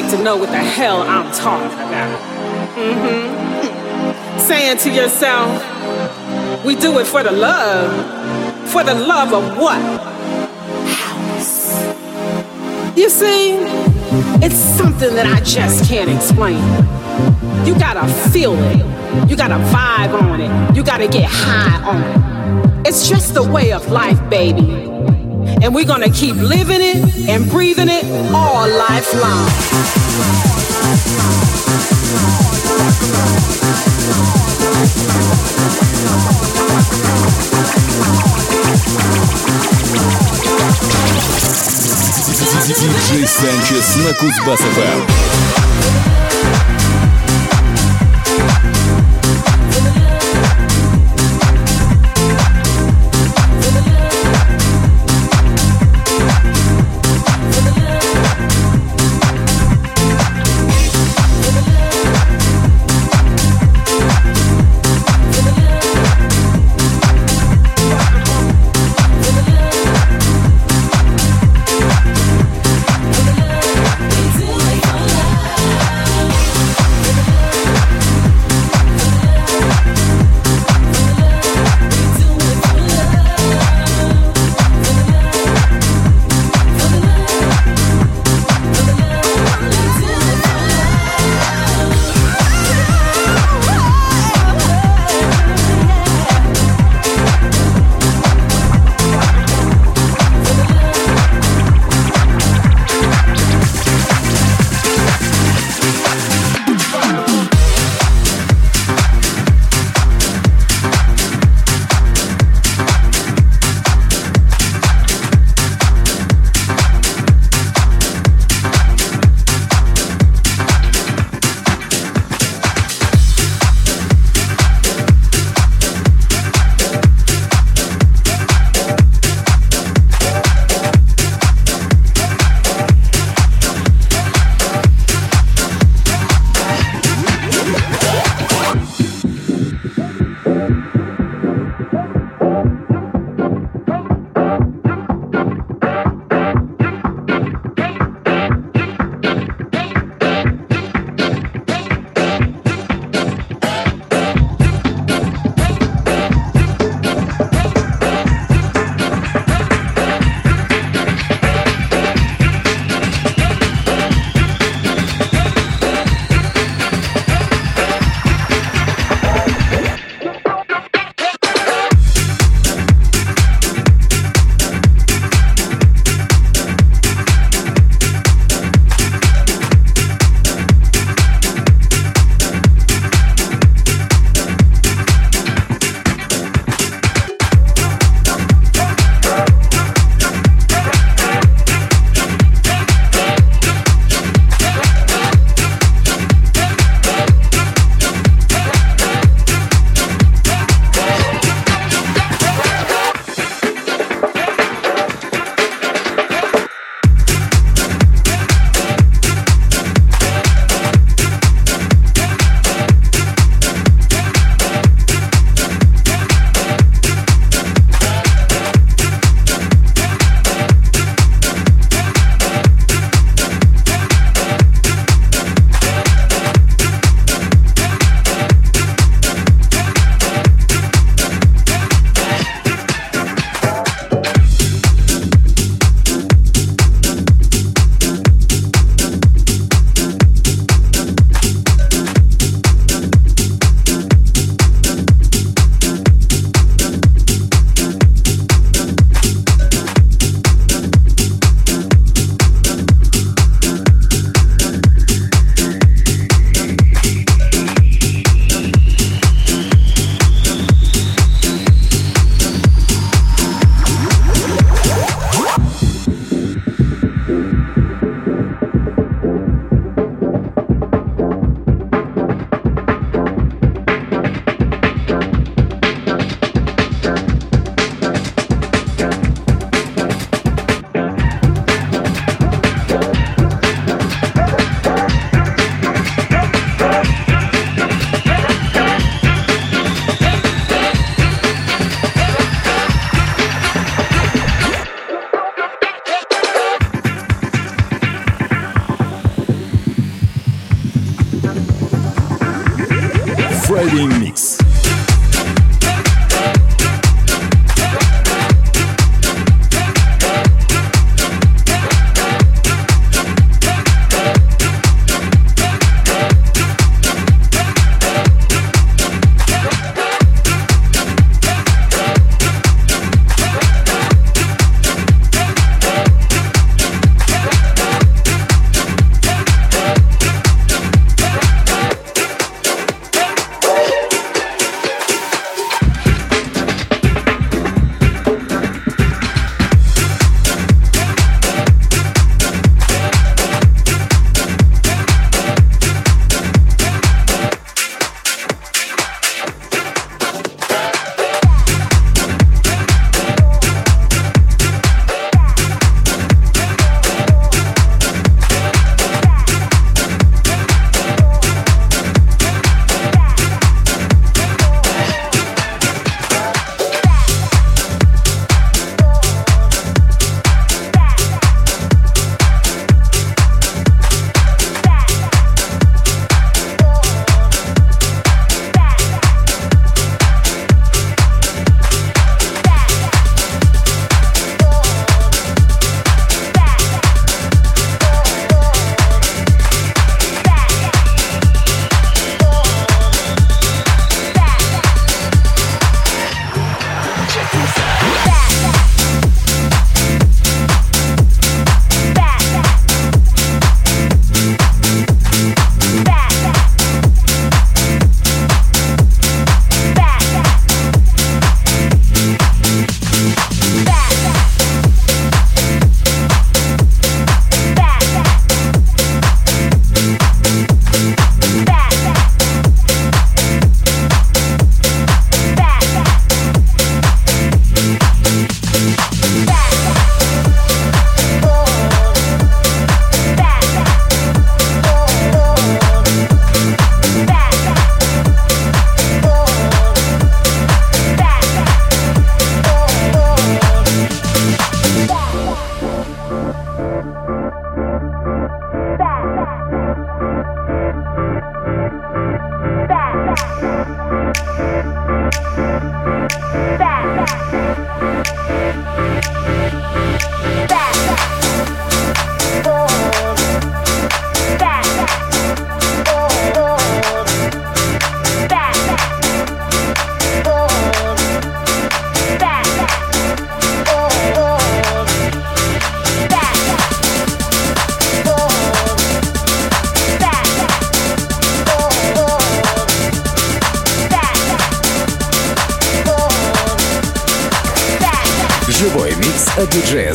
Like to know what the hell I'm talking about. Mm-hmm. Saying to yourself, we do it for the love. For the love of what? House. You see, it's something that I just can't explain. You gotta feel it. You gotta vibe on it. You gotta get high on it. It's just the way of life, baby And we're gonna keep living it and breathing it all life long. Диджей Санчес на Кузбасс-ФМ.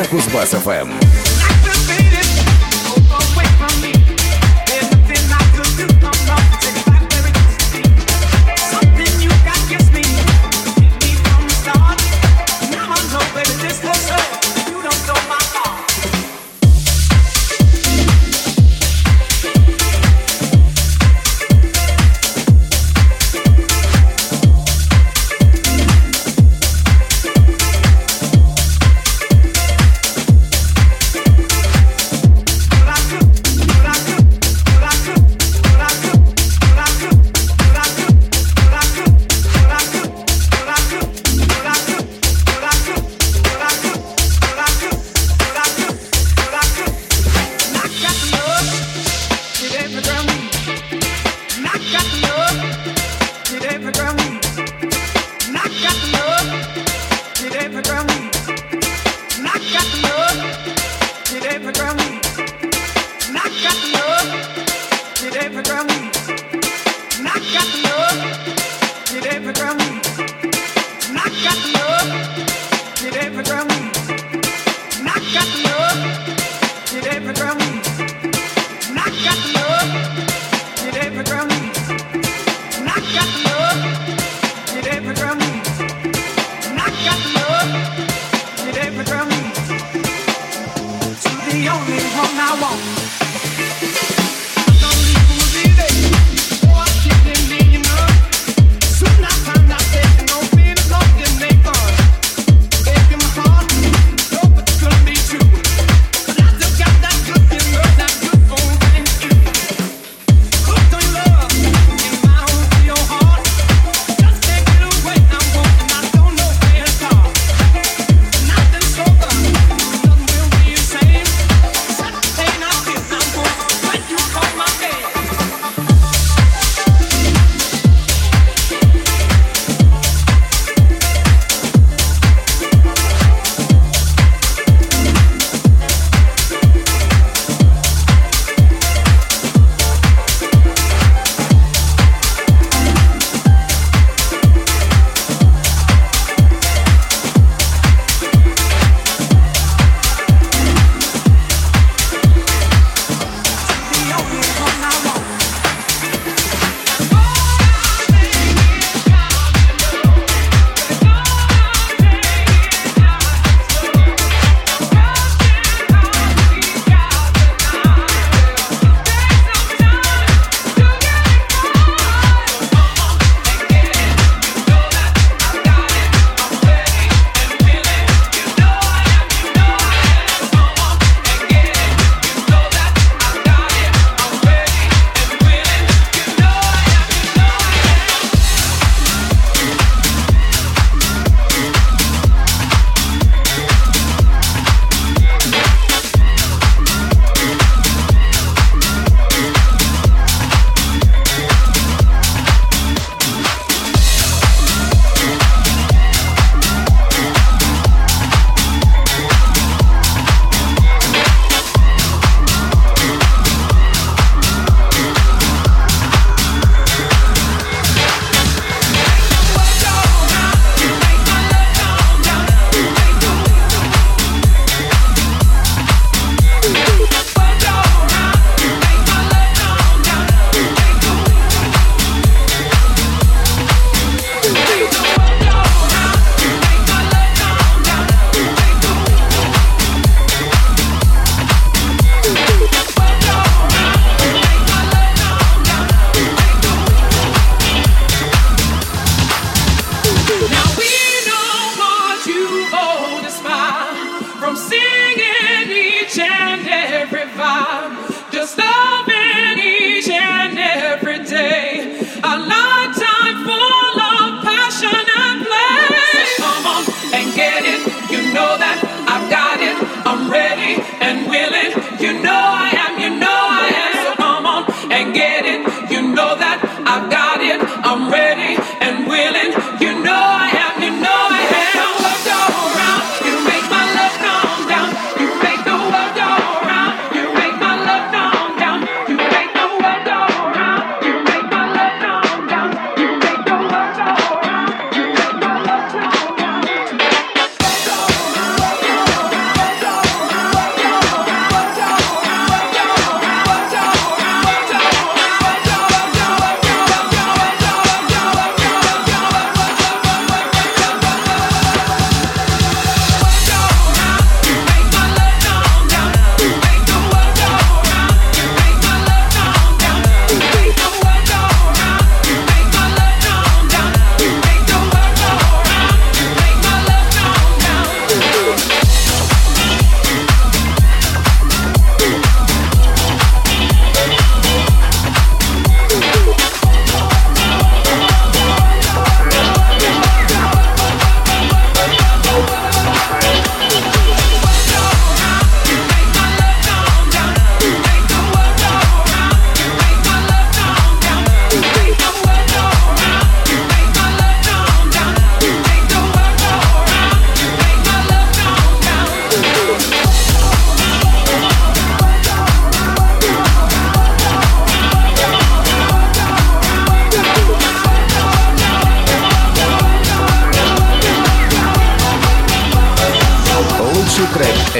На Кузбасс-ФМ.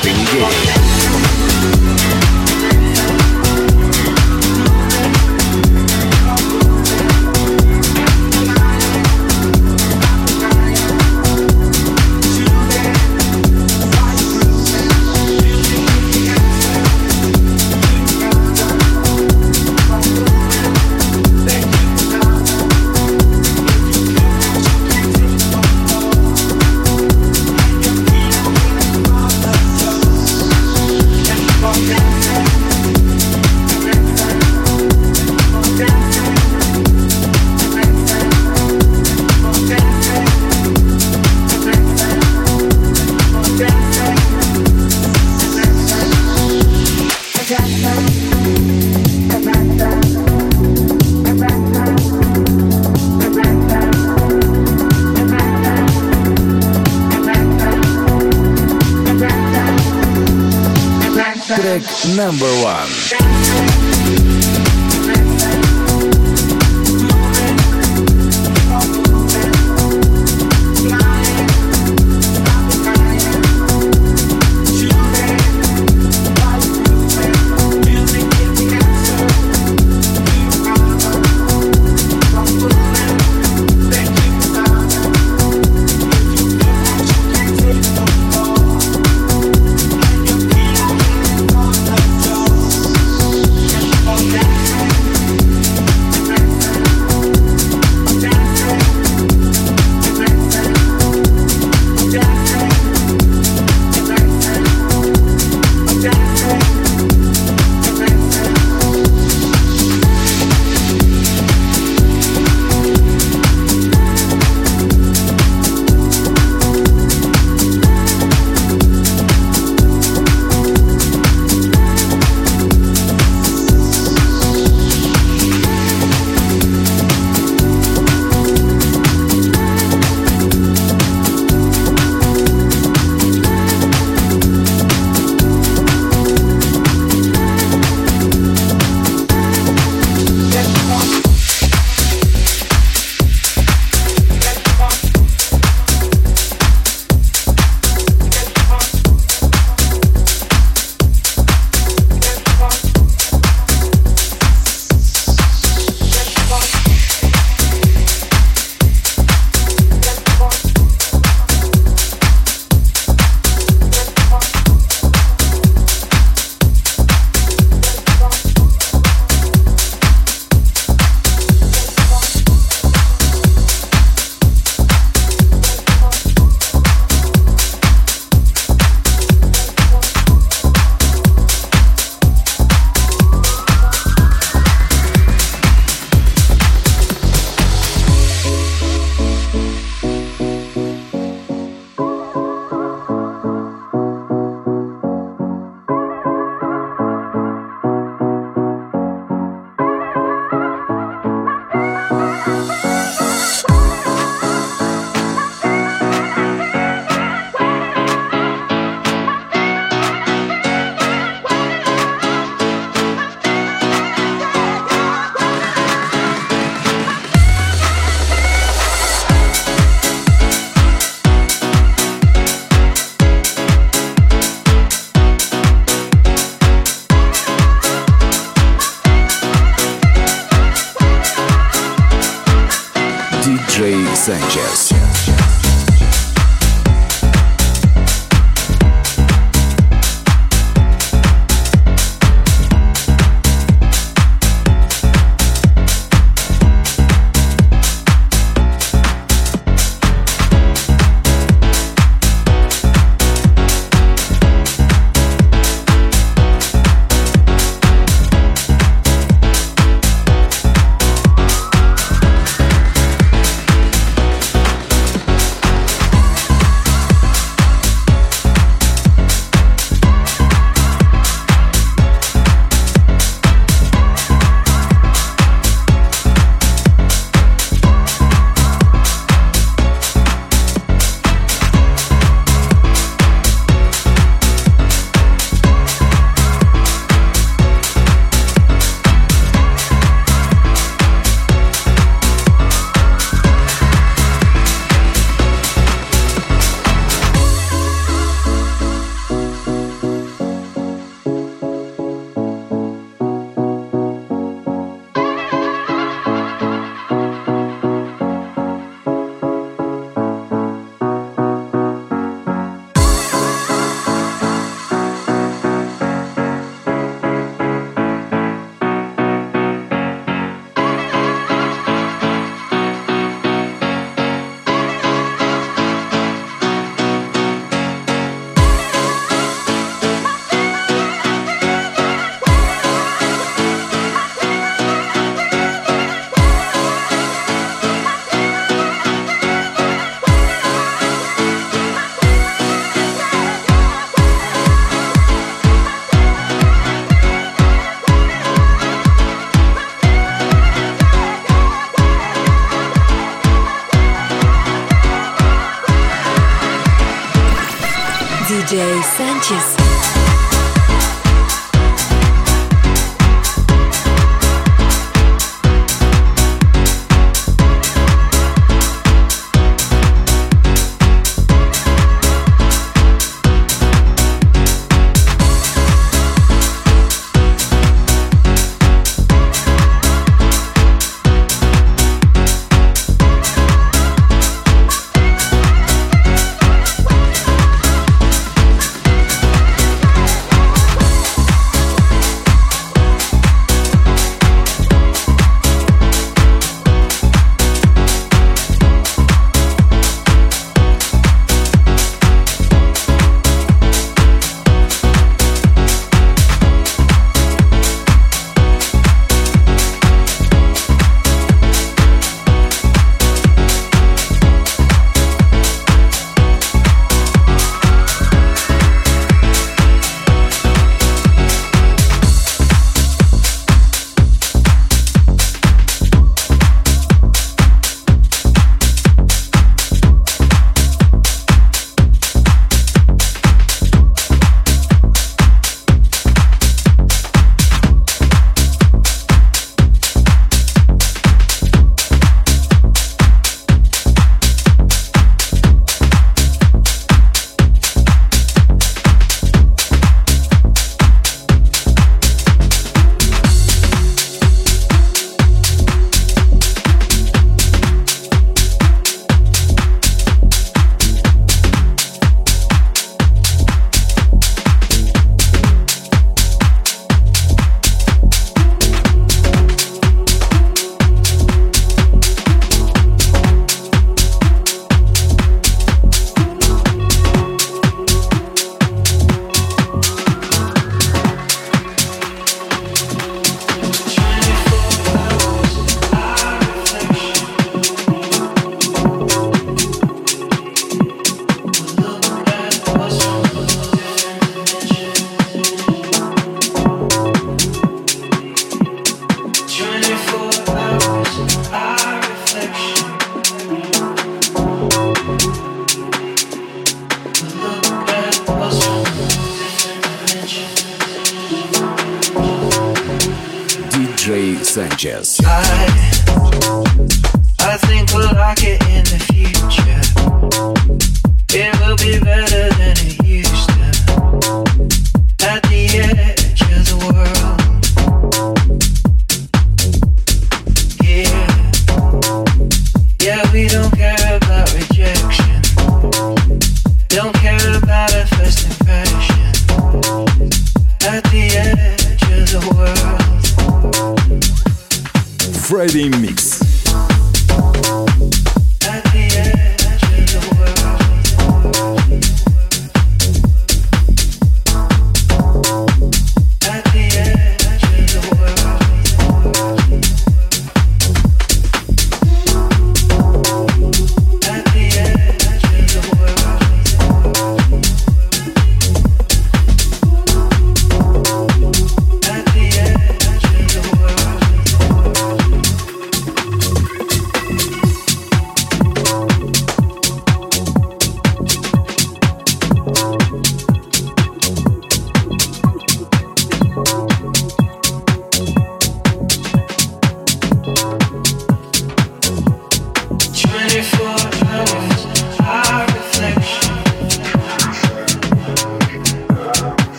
этой недели.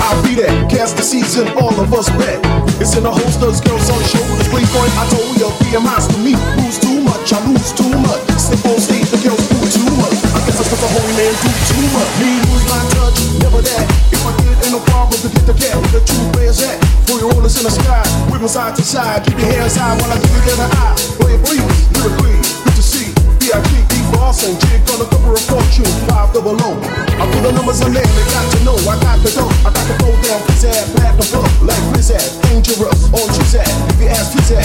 I'll be there. Cast the season, all of us bet. It's in the holsters, girls on the shoulders, point, I told you, be a monster. Me lose too much, I lose too much. Step on stage, the girls do too much. I guess that's what the holy man do too much. Me lose my touch, never that. If I did, ain't no problem to get the cat. Where the true players at? Throw your rollers in the sky, whipping side to side. Keep your hands high while I give you the eye. Play it free, lyrically, good to see. VIP, Boston, jig on the cover of Fortune, five double O. I put the numbers on there, they got to know. I got the dough, I got the flow down, pizzazz, black and blue, like Blizzard, dangerous, All you said. if you ask Chizad.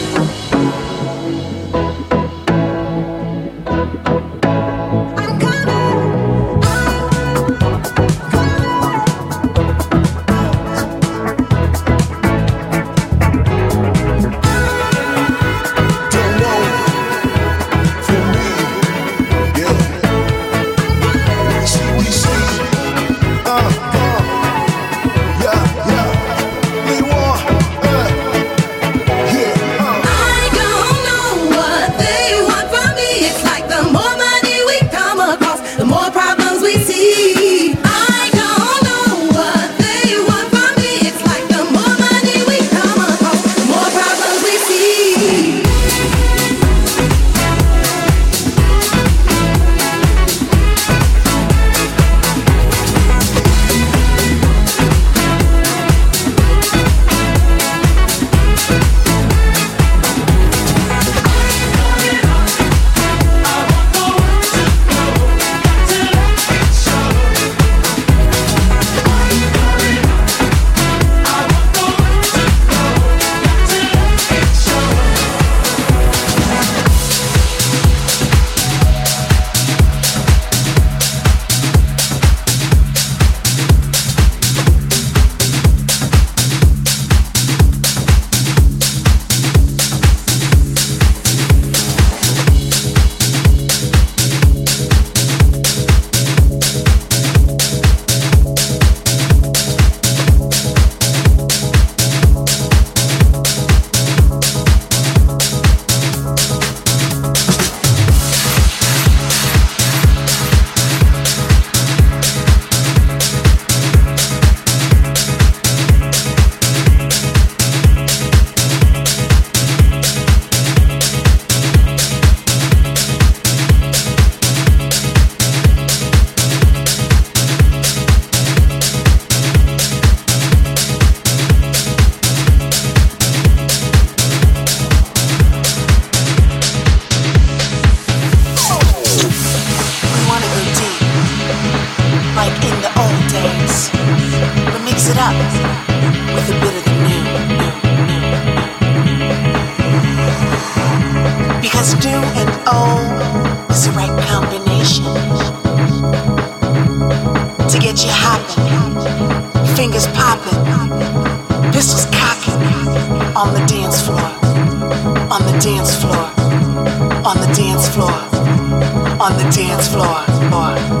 mind.